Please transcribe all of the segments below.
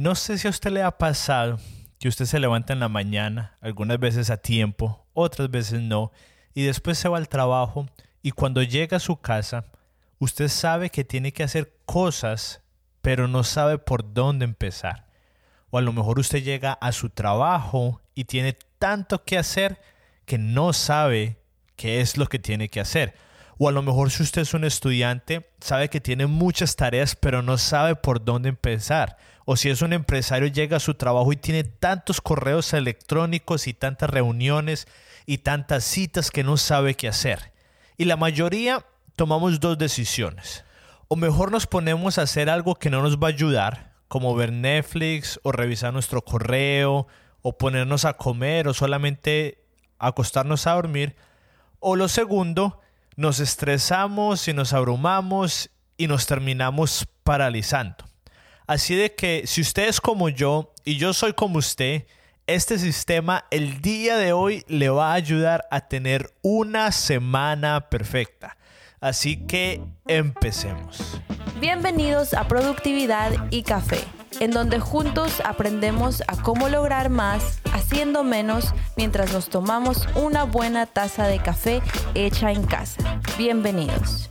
No sé si a usted le ha pasado que usted se levanta en la mañana, algunas veces a tiempo, otras veces no, y después se va al trabajo y cuando llega a su casa, usted sabe que tiene que hacer cosas, pero no sabe por dónde empezar. O a lo mejor usted llega a su trabajo y tiene tanto que hacer que no sabe qué es lo que tiene que hacer. O a lo mejor si usted es un estudiante, sabe que tiene muchas tareas, pero no sabe por dónde empezar. O si es un empresario, llega a su trabajo y tiene tantos correos electrónicos y tantas reuniones y tantas citas que no sabe qué hacer. Y la mayoría tomamos dos decisiones. O mejor nos ponemos a hacer algo que no nos va a ayudar, como ver Netflix o revisar nuestro correo o ponernos a comer o solamente acostarnos a dormir. O lo segundo, nos estresamos y nos abrumamos y nos terminamos paralizando. Así de que si usted es como yo y yo soy como usted, este sistema el día de hoy le va a ayudar a tener una semana perfecta. Así que empecemos. Bienvenidos a Productividad y Café, en donde juntos aprendemos a cómo lograr más haciendo menos mientras nos tomamos una buena taza de café hecha en casa. Bienvenidos.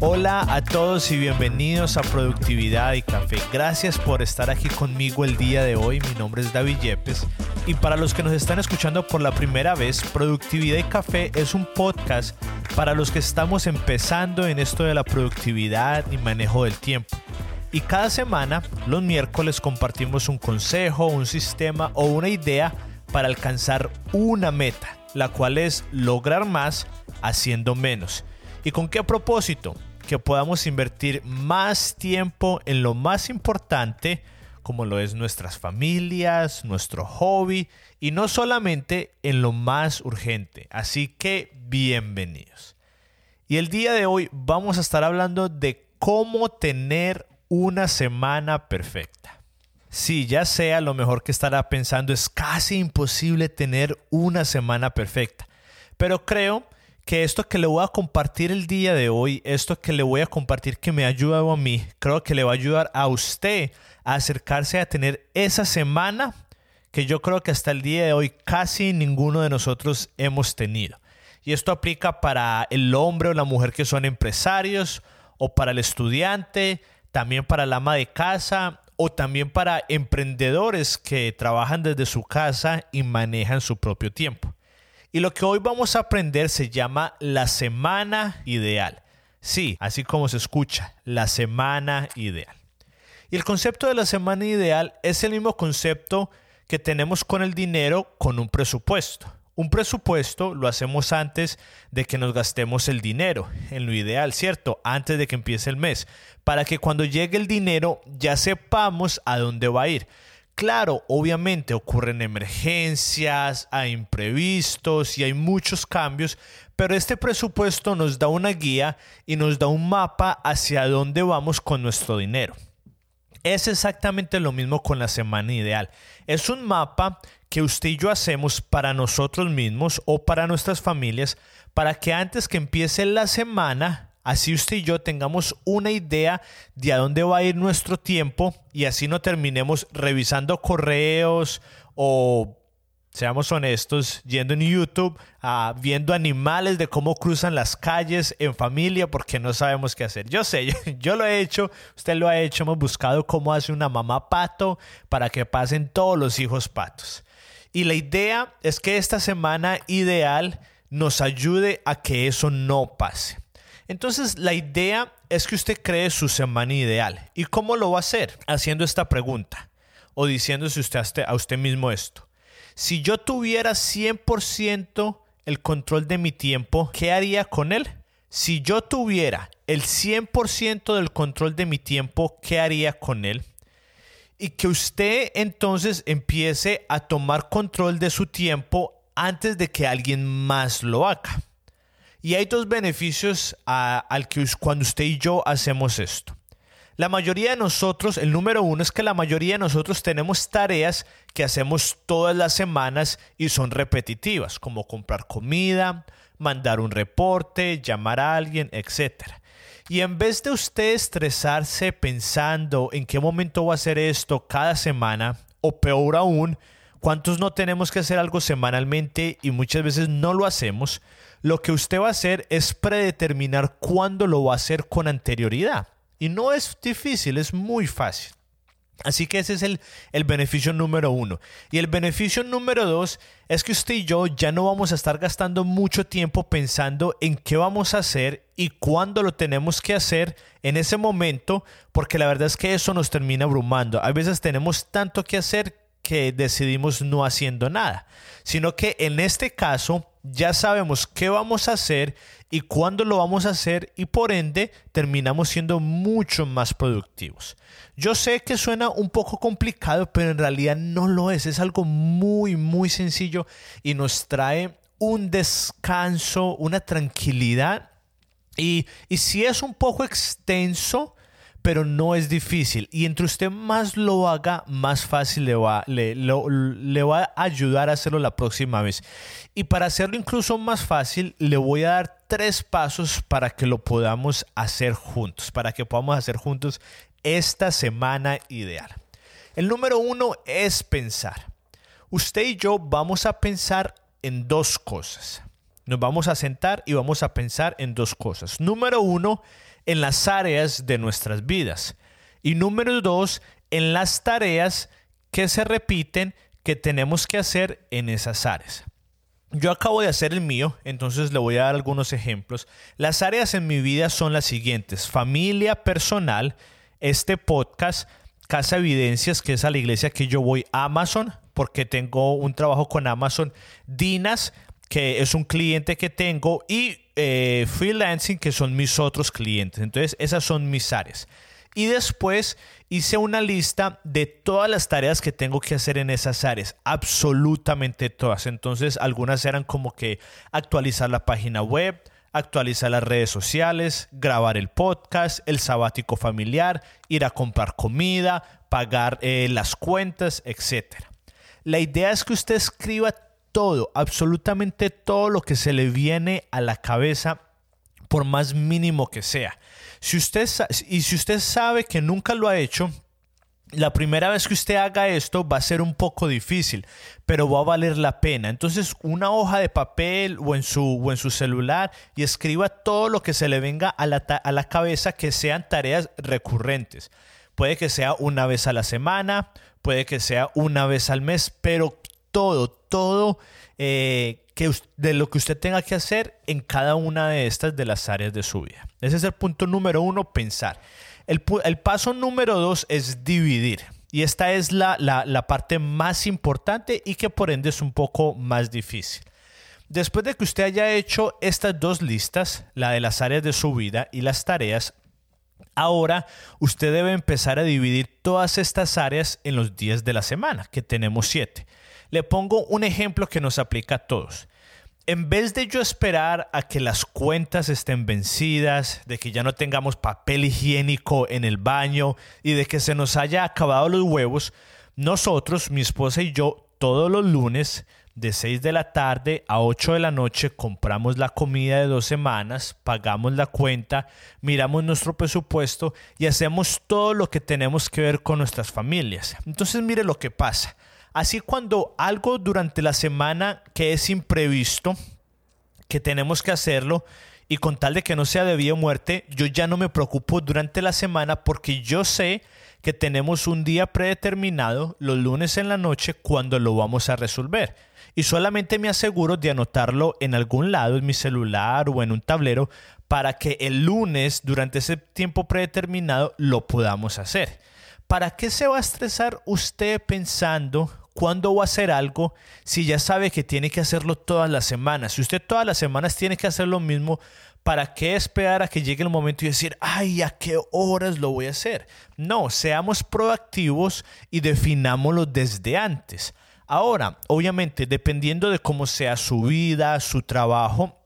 Hola a todos y bienvenidos a Productividad y Café. Gracias por estar aquí conmigo el día de hoy. Mi nombre es David Yepes y para los que nos están escuchando por la primera vez, Productividad y Café es un podcast para los que estamos empezando en esto de la productividad y manejo del tiempo. Y cada semana, los miércoles, compartimos un consejo, un sistema o una idea para alcanzar una meta, la cual es lograr más haciendo menos. ¿Y con qué propósito? Que podamos invertir más tiempo en lo más importante, como lo es nuestras familias, nuestro hobby, y no solamente en lo más urgente. Así que bienvenidos. Y el día de hoy vamos a estar hablando de cómo tener una semana perfecta. Sí, ya sea lo mejor que estará pensando, es casi imposible tener una semana perfecta. Pero creo que esto que le voy a compartir el día de hoy, esto que le voy a compartir que me ha ayudado a mí, creo que le va a ayudar a usted a acercarse a tener esa semana que yo creo que hasta el día de hoy casi ninguno de nosotros hemos tenido. Y esto aplica para el hombre o la mujer que son empresarios, o para el estudiante, también para el ama de casa, o también para emprendedores que trabajan desde su casa y manejan su propio tiempo. Y lo que hoy vamos a aprender se llama la semana ideal. Sí, así como se escucha, la semana ideal. Y el concepto de la semana ideal es el mismo concepto que tenemos con el dinero con un presupuesto. Un presupuesto lo hacemos antes de que nos gastemos el dinero, en lo ideal, ¿cierto? Antes de que empiece el mes, para que cuando llegue el dinero ya sepamos a dónde va a ir. Claro, obviamente ocurren emergencias, hay imprevistos y hay muchos cambios, pero este presupuesto nos da una guía y nos da un mapa hacia dónde vamos con nuestro dinero. Es exactamente lo mismo con la semana ideal. Es un mapa que usted y yo hacemos para nosotros mismos o para nuestras familias para que antes que empiece la semana, así usted y yo tengamos una idea de a dónde va a ir nuestro tiempo y así no terminemos revisando correos o seamos honestos, yendo en YouTube, a viendo animales de cómo cruzan las calles en familia porque no sabemos qué hacer. Yo sé, yo, lo he hecho, usted lo ha hecho, hemos buscado cómo hace una mamá pato para que pasen todos los hijos patos. Y la idea es que esta semana ideal nos ayude a que eso no pase. Entonces la idea es que usted cree su semana ideal. ¿Y cómo lo va a hacer? Haciendo esta pregunta o diciéndose usted a usted mismo esto. Si yo tuviera 100% el control de mi tiempo, ¿qué haría con él? Si yo tuviera el 100% del control de mi tiempo, ¿qué haría con él? Y que usted entonces empiece a tomar control de su tiempo antes de que alguien más lo haga. Y hay dos beneficios al que cuando usted y yo hacemos esto. La mayoría de nosotros, el número uno es que la mayoría de nosotros tenemos tareas que hacemos todas las semanas y son repetitivas, como comprar comida, mandar un reporte, llamar a alguien, etc. Y en vez de usted estresarse pensando en qué momento va a hacer esto cada semana, o peor aún, cuántos no tenemos que hacer algo semanalmente y muchas veces no lo hacemos, lo que usted va a hacer es predeterminar cuándo lo va a hacer con anterioridad. Y no es difícil, es muy fácil. Así que ese es el, el, beneficio número uno. Y el beneficio número dos es que usted y yo ya no vamos a estar gastando mucho tiempo pensando en qué vamos a hacer y cuándo lo tenemos que hacer en ese momento, porque la verdad es que eso nos termina abrumando. A veces tenemos tanto que hacer que decidimos no haciendo nada, sino que en este caso ya sabemos qué vamos a hacer y cuándo lo vamos a hacer y por ende terminamos siendo mucho más productivos. Yo sé que suena un poco complicado, pero en realidad no lo es. Es algo muy, muy sencillo y nos trae un descanso, una tranquilidad. Y, y si es un poco extenso, pero no es difícil. Y entre usted más lo haga, más fácil le va, le, le va a ayudar a hacerlo la próxima vez. Y para hacerlo incluso más fácil, le voy a dar tres pasos para que lo podamos hacer juntos, para que podamos hacer juntos esta semana ideal. El número uno es pensar. Usted y yo vamos a pensar en dos cosas. Nos vamos a sentar y vamos a pensar en dos cosas. Número uno, en las áreas de nuestras vidas. Y número dos, en las tareas que se repiten que tenemos que hacer en esas áreas. Yo acabo de hacer el mío, entonces le voy a dar algunos ejemplos. Las áreas en mi vida son las siguientes. Familia personal, este podcast, Casa Evidencias, que es a la iglesia que yo voy, Amazon, porque tengo un trabajo con Amazon, Dinas, que es un cliente que tengo, y eh, freelancing, que son mis otros clientes. Entonces, esas son mis áreas. Y después hice una lista de todas las tareas que tengo que hacer en esas áreas, absolutamente todas. Entonces, algunas eran como que actualizar la página web, actualizar las redes sociales, grabar el podcast, el sabático familiar, ir a comprar comida, pagar eh, las cuentas, etc. La idea es que usted escriba todo, absolutamente todo lo que se le viene a la cabeza, por más mínimo que sea. Si usted, y si usted sabe que nunca lo ha hecho, la primera vez que usted haga esto va a ser un poco difícil, pero va a valer la pena. Entonces, una hoja de papel o en su, o en su celular y escriba todo lo que se le venga a la, a la cabeza que sean tareas recurrentes. Puede que sea una vez a la semana, puede que sea una vez al mes, pero todo, todo eh, de lo que usted tenga que hacer en cada una de estas de las áreas de su vida. Ese es el punto número uno, pensar. El, paso número dos es dividir. Y esta es la, la parte más importante y que por ende es un poco más difícil. Después de que usted haya hecho estas dos listas, la de las áreas de su vida y las tareas, Ahora usted debe empezar a dividir todas estas áreas en los días de la semana, que tenemos siete. Le pongo un ejemplo que nos aplica a todos. En vez de yo esperar a que las cuentas estén vencidas, de que ya no tengamos papel higiénico en el baño y de que se nos haya acabado los huevos, nosotros, mi esposa y yo, todos los lunes de 6 de la tarde a 8 de la noche compramos la comida de dos semanas, pagamos la cuenta, miramos nuestro presupuesto y hacemos todo lo que tenemos que ver con nuestras familias. Entonces mire lo que pasa. Así cuando algo durante la semana que es imprevisto, que tenemos que hacerlo, y con tal de que no sea de vida o muerte, yo ya no me preocupo durante la semana porque yo sé que tenemos un día predeterminado, los lunes en la noche, cuando lo vamos a resolver. Y solamente me aseguro de anotarlo en algún lado, en mi celular o en un tablero, para que el lunes, durante ese tiempo predeterminado, lo podamos hacer. ¿Para qué se va a estresar usted pensando ¿Cuándo va a hacer algo si ya sabe que tiene que hacerlo todas las semanas? Si usted todas las semanas tiene que hacer lo mismo, ¿para qué esperar a que llegue el momento y decir, ay, ¿a qué horas lo voy a hacer? No, seamos proactivos y definámoslo desde antes. Ahora, obviamente, dependiendo de cómo sea su vida, su trabajo,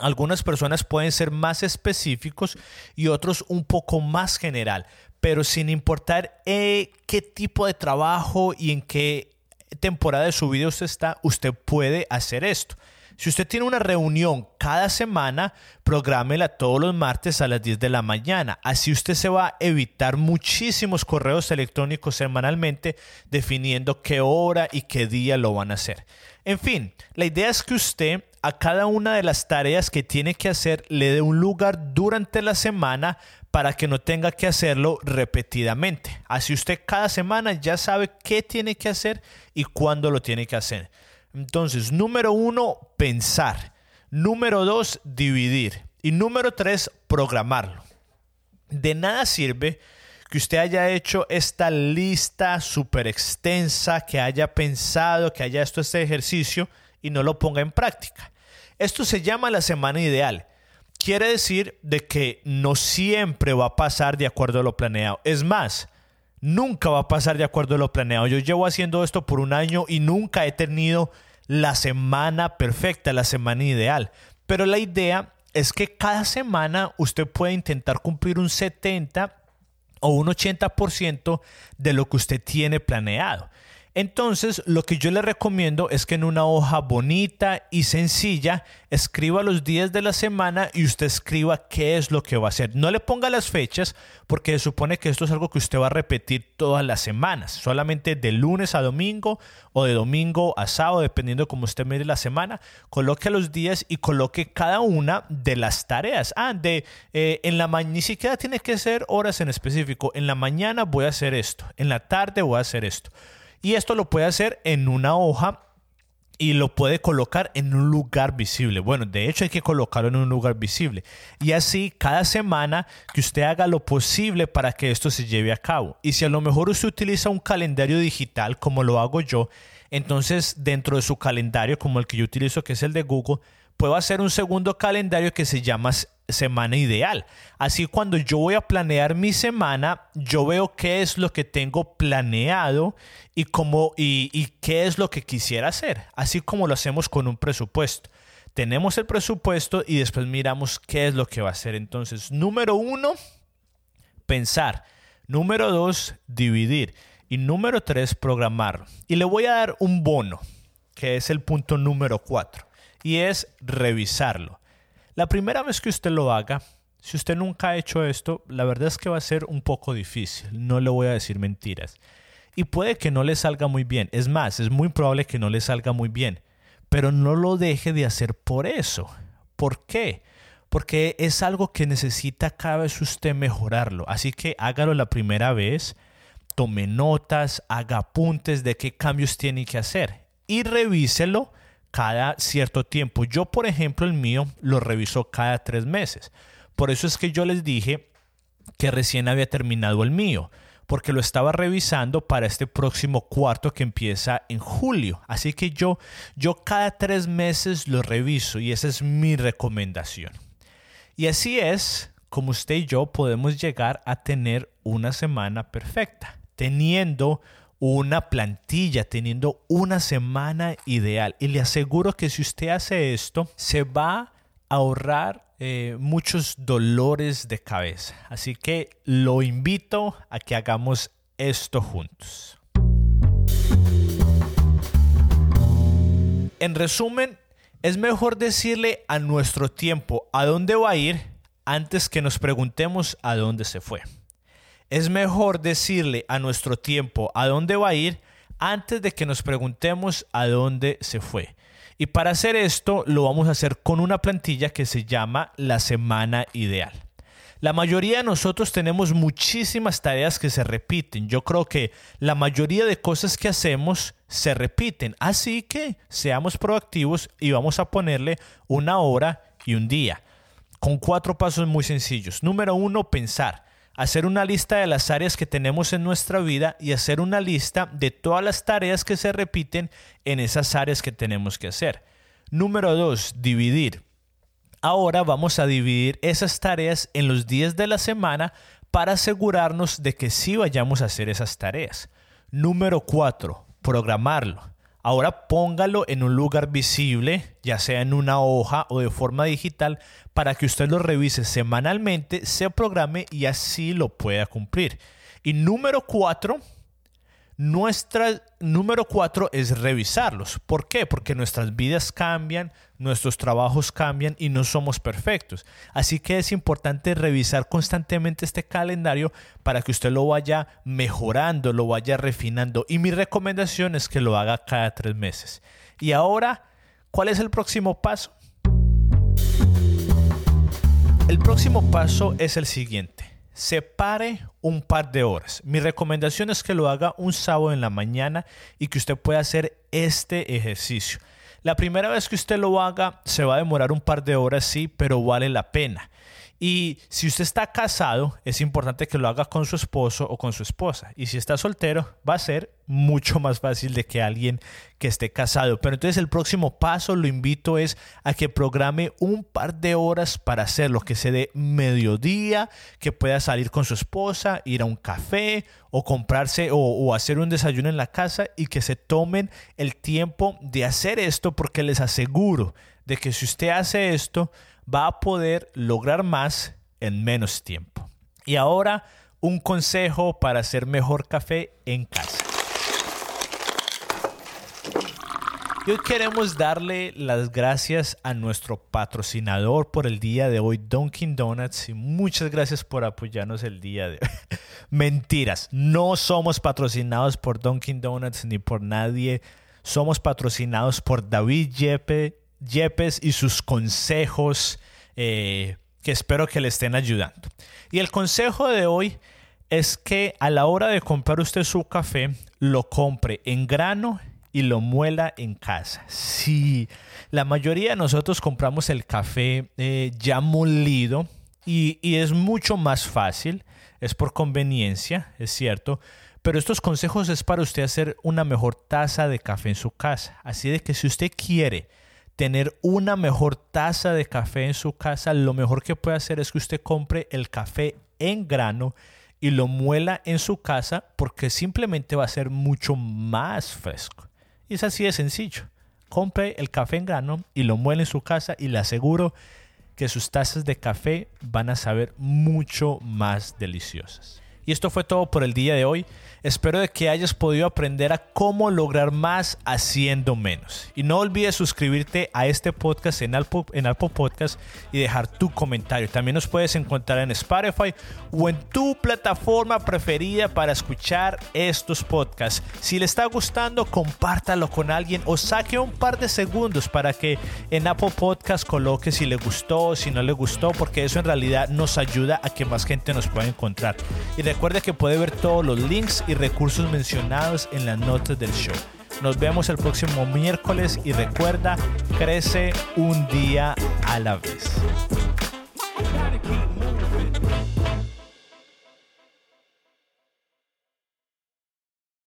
algunas personas pueden ser más específicos y otros un poco más general, pero sin importar eh, qué tipo de trabajo y en qué temporada de su vida usted está, usted puede hacer esto. Si usted tiene una reunión cada semana, prográmela todos los martes a las 10 de la mañana. Así usted se va a evitar muchísimos correos electrónicos semanalmente definiendo qué hora y qué día lo van a hacer. En fin, la idea es que usted a cada una de las tareas que tiene que hacer le dé un lugar durante la semana para que no tenga que hacerlo repetidamente. Así usted cada semana ya sabe qué tiene que hacer y cuándo lo tiene que hacer. Entonces, número uno, pensar. Número dos, dividir. Y número tres, programarlo. De nada sirve que usted haya hecho esta lista súper extensa, que haya pensado, que haya hecho este ejercicio y no lo ponga en práctica. Esto se llama la semana ideal. Quiere decir de que no siempre va a pasar de acuerdo a lo planeado. Es más, nunca va a pasar de acuerdo a lo planeado. Yo llevo haciendo esto por un año y nunca he tenido la semana perfecta, la semana ideal. Pero la idea es que cada semana usted puede intentar cumplir un 70 o un 80% de lo que usted tiene planeado. Entonces, lo que yo le recomiendo es que en una hoja bonita y sencilla escriba los días de la semana y usted escriba qué es lo que va a hacer. No le ponga las fechas porque se supone que esto es algo que usted va a repetir todas las semanas, solamente de lunes a domingo o de domingo a sábado, dependiendo de cómo usted mire la semana. Coloque los días y coloque cada una de las tareas. Ah, de eh, en la mañana, ni siquiera tiene que ser horas en específico. En la mañana voy a hacer esto, en la tarde voy a hacer esto. Y esto lo puede hacer en una hoja y lo puede colocar en un lugar visible. Bueno, de hecho hay que colocarlo en un lugar visible. Y así cada semana que usted haga lo posible para que esto se lleve a cabo. Y si a lo mejor usted utiliza un calendario digital como lo hago yo, entonces dentro de su calendario como el que yo utilizo que es el de Google, puedo hacer un segundo calendario que se llama semana ideal. Así cuando yo voy a planear mi semana, yo veo qué es lo que tengo planeado y, cómo, y, qué es lo que quisiera hacer. Así como lo hacemos con un presupuesto. Tenemos el presupuesto y después miramos qué es lo que va a hacer. Entonces, número uno, pensar. Número dos, dividir. Y número tres, programar. Y le voy a dar un bono, que es el punto número cuatro. Y es revisarlo. La primera vez que usted lo haga, si usted nunca ha hecho esto, la verdad es que va a ser un poco difícil, no le voy a decir mentiras. Y puede que no le salga muy bien, es más, es muy probable que no le salga muy bien, pero no lo deje de hacer por eso. ¿Por qué? Porque es algo que necesita cada vez usted mejorarlo, así que hágalo la primera vez, tome notas, haga apuntes de qué cambios tiene que hacer y revíselo cada cierto tiempo. Yo, por ejemplo, el mío lo reviso cada tres meses. Por eso es que yo les dije que recién había terminado el mío, porque lo estaba revisando para este próximo cuarto que empieza en julio. Así que yo, yo cada tres meses lo reviso y esa es mi recomendación. Y así es como usted y yo podemos llegar a tener una semana perfecta, teniendo una plantilla, teniendo una semana ideal. Y le aseguro que si usted hace esto, se va a ahorrar eh, muchos dolores de cabeza. Así que lo invito a que hagamos esto juntos. En resumen, es mejor decirle a nuestro tiempo a dónde va a ir antes que nos preguntemos a dónde se fue es mejor decirle a nuestro tiempo a dónde va a ir antes de que nos preguntemos a dónde se fue. Y para hacer esto lo vamos a hacer con una plantilla que se llama la semana ideal. La mayoría de nosotros tenemos muchísimas tareas que se repiten. Yo creo que la mayoría de cosas que hacemos se repiten. Así que seamos proactivos y vamos a ponerle una hora y un día. Con cuatro pasos muy sencillos. Número uno, pensar hacer una lista de las áreas que tenemos en nuestra vida y hacer una lista de todas las tareas que se repiten en esas áreas que tenemos que hacer. Número dos, dividir. Ahora vamos a dividir esas tareas en los días de la semana para asegurarnos de que sí vayamos a hacer esas tareas. Número cuatro, programarlo. Ahora póngalo en un lugar visible, ya sea en una hoja o de forma digital, para que usted lo revise semanalmente, se programe y así lo pueda cumplir. Y número cuatro, Nuestra número cuatro es revisarlos. ¿Por qué? Porque nuestras vidas cambian, nuestros trabajos cambian y no somos perfectos. Así que es importante revisar constantemente este calendario para que usted lo vaya mejorando, lo vaya refinando. Y mi recomendación es que lo haga cada tres meses. Y ahora, ¿cuál es el próximo paso? El próximo paso es el siguiente separe un par de horas. Mi recomendación es que lo haga un sábado en la mañana y que usted pueda hacer este ejercicio. La primera vez que usted lo haga se va a demorar un par de horas, sí, pero vale la pena. Y si usted está casado, es importante que lo haga con su esposo o con su esposa. Y si está soltero, va a ser mucho más fácil de que alguien que esté casado. Pero entonces el próximo paso lo invito es a que programe un par de horas para hacerlo, que se dé mediodía, que pueda salir con su esposa, ir a un café o comprarse o, o hacer un desayuno en la casa y que se tomen el tiempo de hacer esto porque les aseguro de que si usted hace esto, va a poder lograr más en menos tiempo. Y ahora un consejo para hacer mejor café en casa. hoy queremos darle las gracias a nuestro patrocinador por el día de hoy, Dunkin' Donuts, y muchas gracias por apoyarnos el día de hoy. Mentiras, no somos patrocinados por Dunkin' Donuts ni por nadie. Somos patrocinados por David Yepe, Yepes y sus consejos eh, que espero que le estén ayudando. Y el consejo de hoy es que a la hora de comprar usted su café, lo compre en grano y lo muela en casa. Sí, la mayoría de nosotros compramos el café eh, ya molido y, y es mucho más fácil, es por conveniencia, es cierto, pero estos consejos es para usted hacer una mejor taza de café en su casa. Así de que si usted quiere tener una mejor taza de café en su casa, lo mejor que puede hacer es que usted compre el café en grano y lo muela en su casa porque simplemente va a ser mucho más fresco. Y es así de sencillo. Compre el café en grano y lo muele en su casa y le aseguro que sus tazas de café van a saber mucho más deliciosas. Y esto fue todo por el día de hoy. Espero de que hayas podido aprender a cómo lograr más haciendo menos. Y no olvides suscribirte a este podcast en Apple, en Podcast y dejar tu comentario. También nos puedes encontrar en Spotify o en tu plataforma preferida para escuchar estos podcasts. Si le está gustando, compártalo con alguien o saque un par de segundos para que en Apple Podcast coloque si le gustó, si no le gustó, porque eso en realidad nos ayuda a que más gente nos pueda encontrar. Y recuerde que puede ver todos los links y recursos mencionados en las notas del show. Nos vemos el próximo miércoles y recuerda, crece un día a la vez.